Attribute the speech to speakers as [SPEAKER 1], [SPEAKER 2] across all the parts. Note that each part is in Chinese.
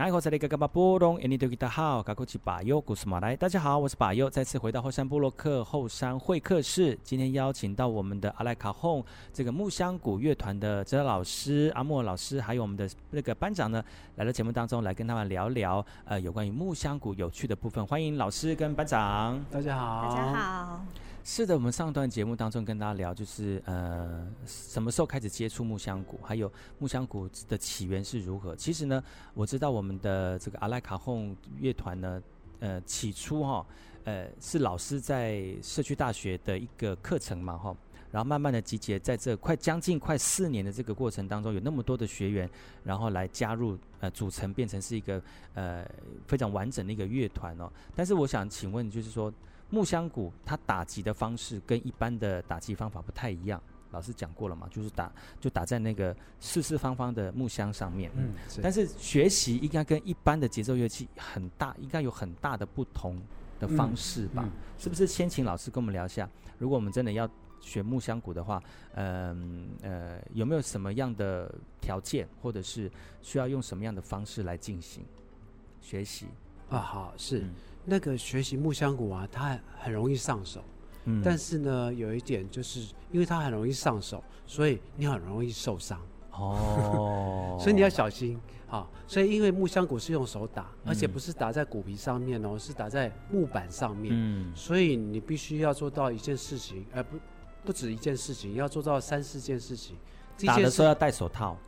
[SPEAKER 1] 大家好，我是巴尤，再次回到后山部落克后山会客室，今天邀请到我们的阿莱卡洪这个木香鼓乐团的指导老师阿莫老师，还有我们的那个班长呢，来到节目当中来跟他们聊聊呃有关于木香鼓有趣的部分，欢迎老师跟班长，
[SPEAKER 2] 大家好，
[SPEAKER 3] 大家好。
[SPEAKER 1] 是的，我们上段节目当中跟大家聊，就是呃，什么时候开始接触木香鼓，还有木香鼓的起源是如何。其实呢，我知道我们的这个阿莱卡洪乐团呢，呃，起初哈，呃，是老师在社区大学的一个课程嘛，哈，然后慢慢的集结，在这快将近快四年的这个过程当中，有那么多的学员，然后来加入，呃，组成变成是一个呃非常完整的一个乐团哦。但是我想请问，就是说。木香鼓它打击的方式跟一般的打击方法不太一样，老师讲过了嘛，就是打就打在那个四四方方的木箱上面。嗯，但是学习应该跟一般的节奏乐器很大，应该有很大的不同的方式吧？嗯嗯、是不是？先请老师跟我们聊一下，如果我们真的要学木香鼓的话，嗯呃，呃，有没有什么样的条件，或者是需要用什么样的方式来进行学习？
[SPEAKER 2] 啊，好，是。嗯那个学习木香鼓啊，它很容易上手，嗯，但是呢，有一点就是，因为它很容易上手，所以你很容易受伤哦，所以你要小心啊。所以因为木香鼓是用手打，而且不是打在鼓皮上面哦，是打在木板上面，嗯，所以你必须要做到一件事情，呃，不，不止一件事情，要做到三四件事情。
[SPEAKER 1] 打的时候要戴手套。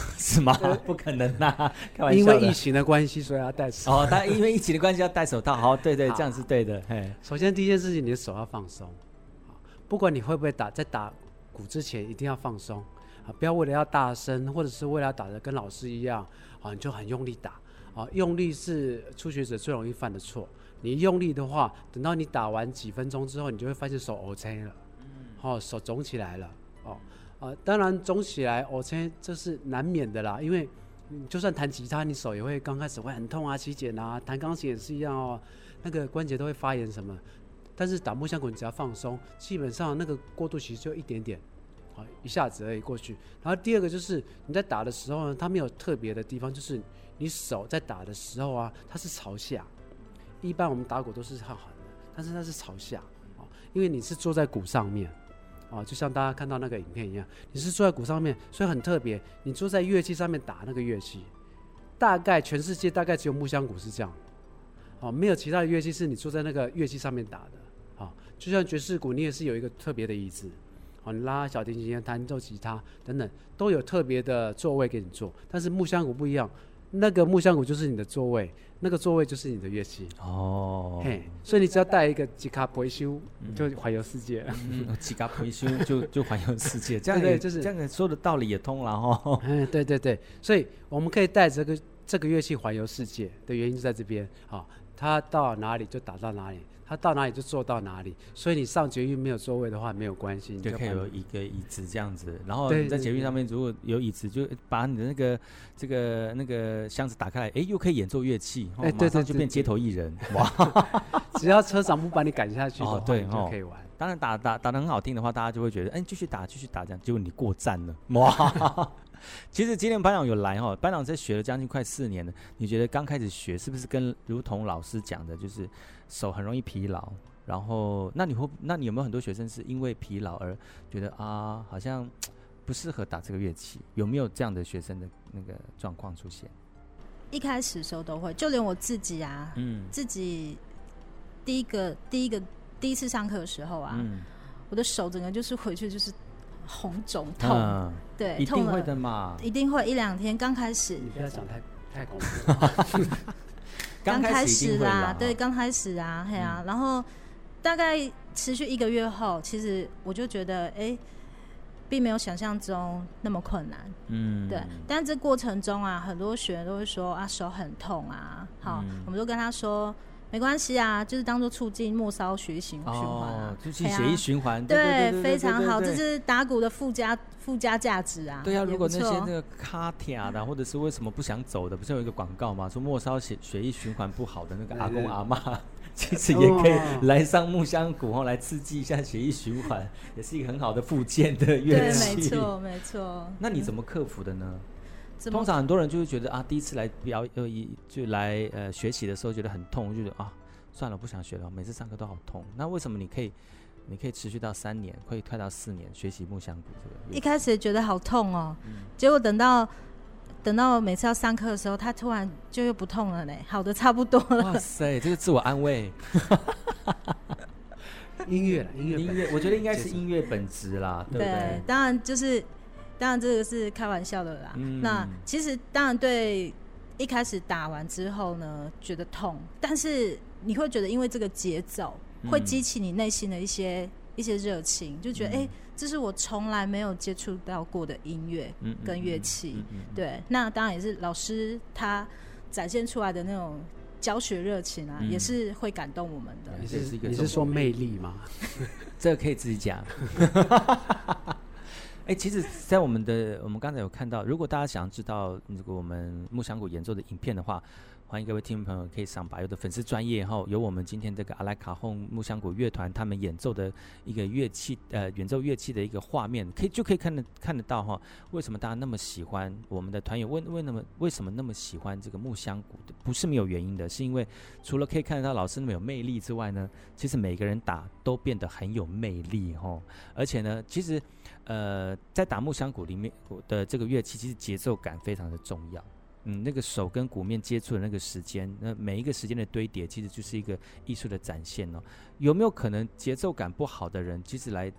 [SPEAKER 1] 是吗？不可能呐、啊！
[SPEAKER 2] 因为疫情的关系，所以要戴手。
[SPEAKER 1] 哦，他因为疫情的关系要戴手套。好，对对，这样是对的。嘿，
[SPEAKER 2] 首先第一件事情，你的手要放松。不管你会不会打，在打鼓之前一定要放松啊！不要为了要大声，或者是为了要打得跟老师一样啊，你就很用力打啊！用力是初学者最容易犯的错。你用力的话，等到你打完几分钟之后，你就会发现手黑青了，哦，手肿起来了，哦。啊，当然肿起来，我猜这是难免的啦。因为，就算弹吉他，你手也会刚开始会很痛啊、起茧啊；弹钢琴也是一样哦，那个关节都会发炎什么。但是打木箱鼓，你只要放松，基本上那个过渡期就一点点，啊，一下子而已过去。然后第二个就是你在打的时候呢，它没有特别的地方，就是你手在打的时候啊，它是朝下。一般我们打鼓都是很横的，但是它是朝下，啊，因为你是坐在鼓上面。哦，就像大家看到那个影片一样，你是坐在鼓上面，所以很特别。你坐在乐器上面打那个乐器，大概全世界大概只有木香鼓是这样，哦，没有其他的乐器是你坐在那个乐器上面打的。哦，就像爵士鼓，你也是有一个特别的椅子，哦，你拉小提琴、弹奏吉他等等，都有特别的座位给你坐。但是木香鼓不一样，那个木香鼓就是你的座位。那个座位就是你的乐器哦，嘿，所以你只要带一个吉卡维修，就环游世界。
[SPEAKER 1] 吉卡维修 就就环游世界，这样对，就是这样说的道理也通了哈。
[SPEAKER 2] 嗯，对对对，所以我们可以带这个这个乐器环游世界的原因就在这边啊，它到哪里就打到哪里。他到哪里就坐到哪里，所以你上捷运没有座位的话没有关系，你
[SPEAKER 1] 就可以有一个椅子这样子。然后你在捷运上面如果有椅子，就把你的那个这个那个箱子打开来，哎，又可以演奏乐器，哎，马上就变街头艺人，哇！
[SPEAKER 2] 只要车长不把你赶下去，哦，对，就可以玩。
[SPEAKER 1] 当然打打打的很好听的话，大家就会觉得，哎，继续打继续打这样，结果你过站了，哇！其实今天班长有来哈，班长在学了将近快四年了，你觉得刚开始学是不是跟如同老师讲的，就是？手很容易疲劳，然后那你会，那你有没有很多学生是因为疲劳而觉得啊，好像不适合打这个乐器？有没有这样的学生的那个状况出现？
[SPEAKER 3] 一开始的时候都会，就连我自己啊，嗯，自己第一个第一个第一次上课的时候啊，嗯，我的手整个就是回去就是红肿痛，嗯、对，
[SPEAKER 1] 一定会的嘛，
[SPEAKER 3] 一定会一两天刚开始。
[SPEAKER 2] 你不要讲太 太恐怖。
[SPEAKER 3] 刚开始啦，对，刚开始啊，嘿啊，然后大概持续一个月后，其实我就觉得，哎，并没有想象中那么困难，嗯，对。但这过程中啊，很多学员都会说啊，手很痛啊，好，我们都跟他说，没关系啊，就是当做促进末梢血液循环啊，
[SPEAKER 1] 促进血液循环，
[SPEAKER 3] 对，非常好，这是打鼓的附加附加价值啊。
[SPEAKER 1] 对啊，如果那些那个卡铁的，或者是为什么不想走的，不是有一个广告吗？说末梢血血液循环不好的那个阿公阿妈，其实也可以来上木香鼓哦，来刺激一下血液循环，也是一个很好的附件的乐器。
[SPEAKER 3] 对，没错，没错。
[SPEAKER 1] 那你怎么克服的呢？通常很多人就会觉得啊，第一次来表呃一就来呃学习的时候觉得很痛，就觉得啊算了，不想学了，每次上课都好痛。那为什么你可以你可以持续到三年，可以快到四年学习木箱鼓这个？
[SPEAKER 3] 一开始觉得好痛哦，嗯、结果等到等到每次要上课的时候，他突然就又不痛了呢，好的差不多了。
[SPEAKER 1] 哇塞，这个自我安慰。
[SPEAKER 2] 音乐，音乐，
[SPEAKER 1] 音乐，我觉得应该是音乐本质啦，对不？对，
[SPEAKER 3] 当然就是。当然，这个是开玩笑的啦。嗯、那其实当然对，一开始打完之后呢，觉得痛，但是你会觉得，因为这个节奏会激起你内心的一些一些热情，就觉得哎、嗯欸，这是我从来没有接触到过的音乐跟乐器。对，那当然也是老师他展现出来的那种教学热情啊，嗯、也是会感动我们的。
[SPEAKER 2] 你是你是说魅力吗？
[SPEAKER 1] 这个可以自己讲。哎、其实，在我们的我们刚才有看到，如果大家想要知道如果我们木香谷演奏的影片的话，欢迎各位听众朋友可以上百佑的粉丝专页后，有我们今天这个阿莱卡洪木香鼓乐团他们演奏的一个乐器呃演奏乐器的一个画面，可以就可以看得看得到哈，为什么大家那么喜欢我们的团员？为为什么为什么那么喜欢这个木香鼓的？不是没有原因的，是因为除了可以看得到老师那么有魅力之外呢，其实每个人打都变得很有魅力哈，而且呢，其实。呃，在打木香鼓里面的这个乐器，其实节奏感非常的重要。嗯，那个手跟鼓面接触的那个时间，那每一个时间的堆叠，其实就是一个艺术的展现哦。有没有可能节奏感不好的人，其实来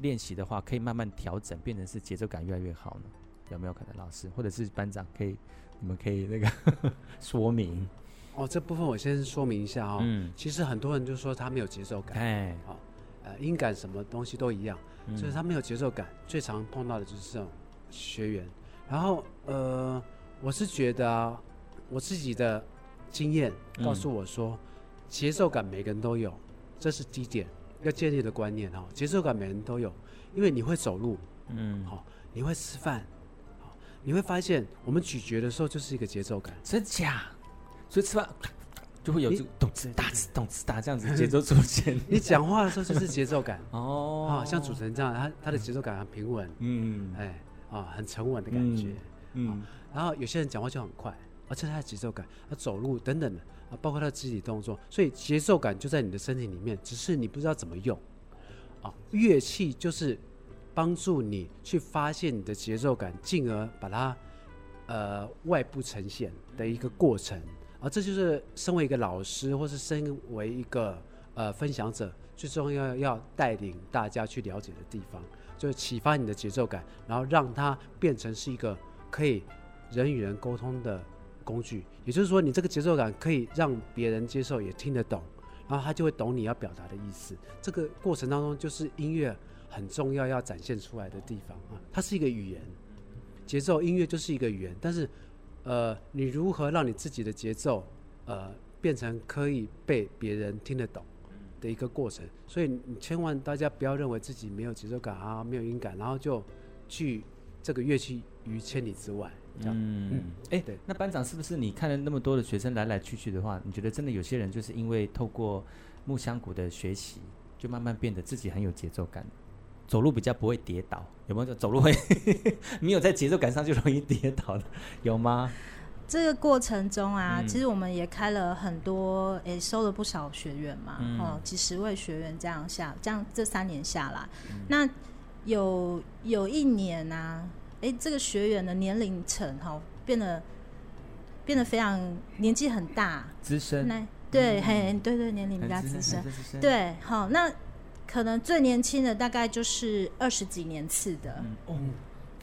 [SPEAKER 1] 练习的话，可以慢慢调整，变成是节奏感越来越好呢？有没有可能？老师或者是班长，可以你们可以那个 说明
[SPEAKER 2] 哦。这部分我先说明一下哦。嗯，其实很多人就说他没有节奏感，哎，好，呃，音感什么东西都一样。就是他没有节奏感，最常碰到的就是这种学员。然后，呃，我是觉得啊，我自己的经验告诉我说，节奏感每个人都有，这是第一点要建立的观念哈。节奏感每个人都有，因为你会走路，嗯，好，你会吃饭，好，你会发现我们咀嚼的时候就是一个节奏感，
[SPEAKER 1] 真假？所以吃饭。就会有这个动次打次动次打这样子节奏出现。
[SPEAKER 2] 你讲话的时候就是节奏感 哦，啊，像主持人这样，他他的节奏感很平稳，嗯，哎，啊，很沉稳的感觉，嗯，然后有些人讲话就很快，而且他的节奏感，他走路等等的啊，包括他的肢体动作，所以节奏感就在你的身体里面，只是你不知道怎么用，啊，乐器就是帮助你去发现你的节奏感，进而把它呃外部呈现的一个过程。而这就是身为一个老师，或是身为一个呃分享者，最重要要带领大家去了解的地方，就是启发你的节奏感，然后让它变成是一个可以人与人沟通的工具。也就是说，你这个节奏感可以让别人接受，也听得懂，然后他就会懂你要表达的意思。这个过程当中，就是音乐很重要要展现出来的地方啊，它是一个语言，节奏音乐就是一个语言，但是。呃，你如何让你自己的节奏，呃，变成可以被别人听得懂的一个过程？所以你千万大家不要认为自己没有节奏感啊，没有音感，然后就拒这个乐器于千里之外。这样，嗯，
[SPEAKER 1] 哎、嗯，欸、对，那班长是不是你看了那么多的学生来来去去的话，你觉得真的有些人就是因为透过木香谷的学习，就慢慢变得自己很有节奏感？走路比较不会跌倒，有没有？走路会 没有在节奏感上就容易跌倒的，有吗？
[SPEAKER 3] 这个过程中啊，嗯、其实我们也开了很多，也收了不少学员嘛，嗯、哦，几十位学员这样下，这样这三年下来，嗯、那有有一年啊，哎，这个学员的年龄层哈、哦、变得变得非常年纪很大，
[SPEAKER 1] 资深，
[SPEAKER 3] 对，嘿、嗯，对对，年龄比较资深，对，好、哦，那。可能最年轻的大概就是二十几年次的，嗯、
[SPEAKER 1] 哦，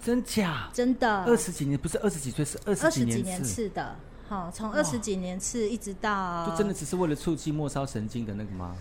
[SPEAKER 1] 真假？
[SPEAKER 3] 真的，
[SPEAKER 1] 二十几年不是二十几岁，是二十几年次
[SPEAKER 3] 的。好，从二十几年次一直到，
[SPEAKER 1] 就真的只是为了促进末梢神经的那个吗？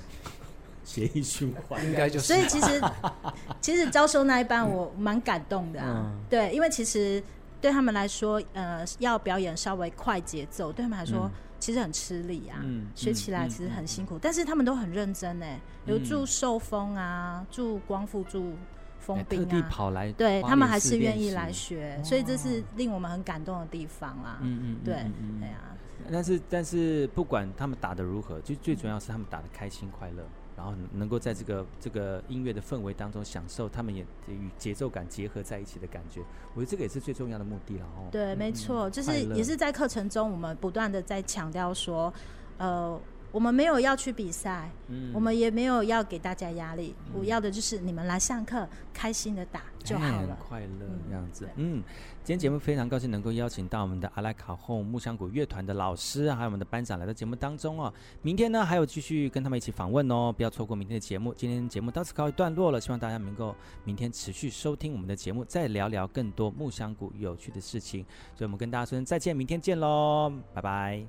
[SPEAKER 1] 血液循环
[SPEAKER 2] 应该就是。
[SPEAKER 3] 所以其实 其实招收那一班我蛮感动的啊，嗯、对，因为其实对他们来说，呃，要表演稍微快节奏，对他们来说。嗯其实很吃力啊，嗯、学起来其实很辛苦，嗯嗯、但是他们都很认真呢。有助受风啊，助光复，助风冰啊，特
[SPEAKER 1] 地跑来，
[SPEAKER 3] 对他们还是愿意来学，所以这是令我们很感动的地方啦。嗯嗯，对，对啊。
[SPEAKER 1] 但是但是不管他们打的如何，就最主要是他们打的开心快乐。然后能够在这个这个音乐的氛围当中享受，他们也与节奏感结合在一起的感觉。我觉得这个也是最重要的目的了哦。
[SPEAKER 3] 对，没错，就是也是在课程中，我们不断的在强调说，呃。我们没有要去比赛，嗯，我们也没有要给大家压力，嗯，我要的就是你们来上课，开心的打就好了，
[SPEAKER 1] 很快乐这样子。嗯，今天节目非常高兴能够邀请到我们的阿拉卡洪木香谷乐团的老师，还有我们的班长来到节目当中哦。明天呢还有继续跟他们一起访问哦，不要错过明天的节目。今天节目到此告一段落了，希望大家能够明天持续收听我们的节目，再聊聊更多木香谷有趣的事情。所以我们跟大家说声再见，明天见喽，拜拜。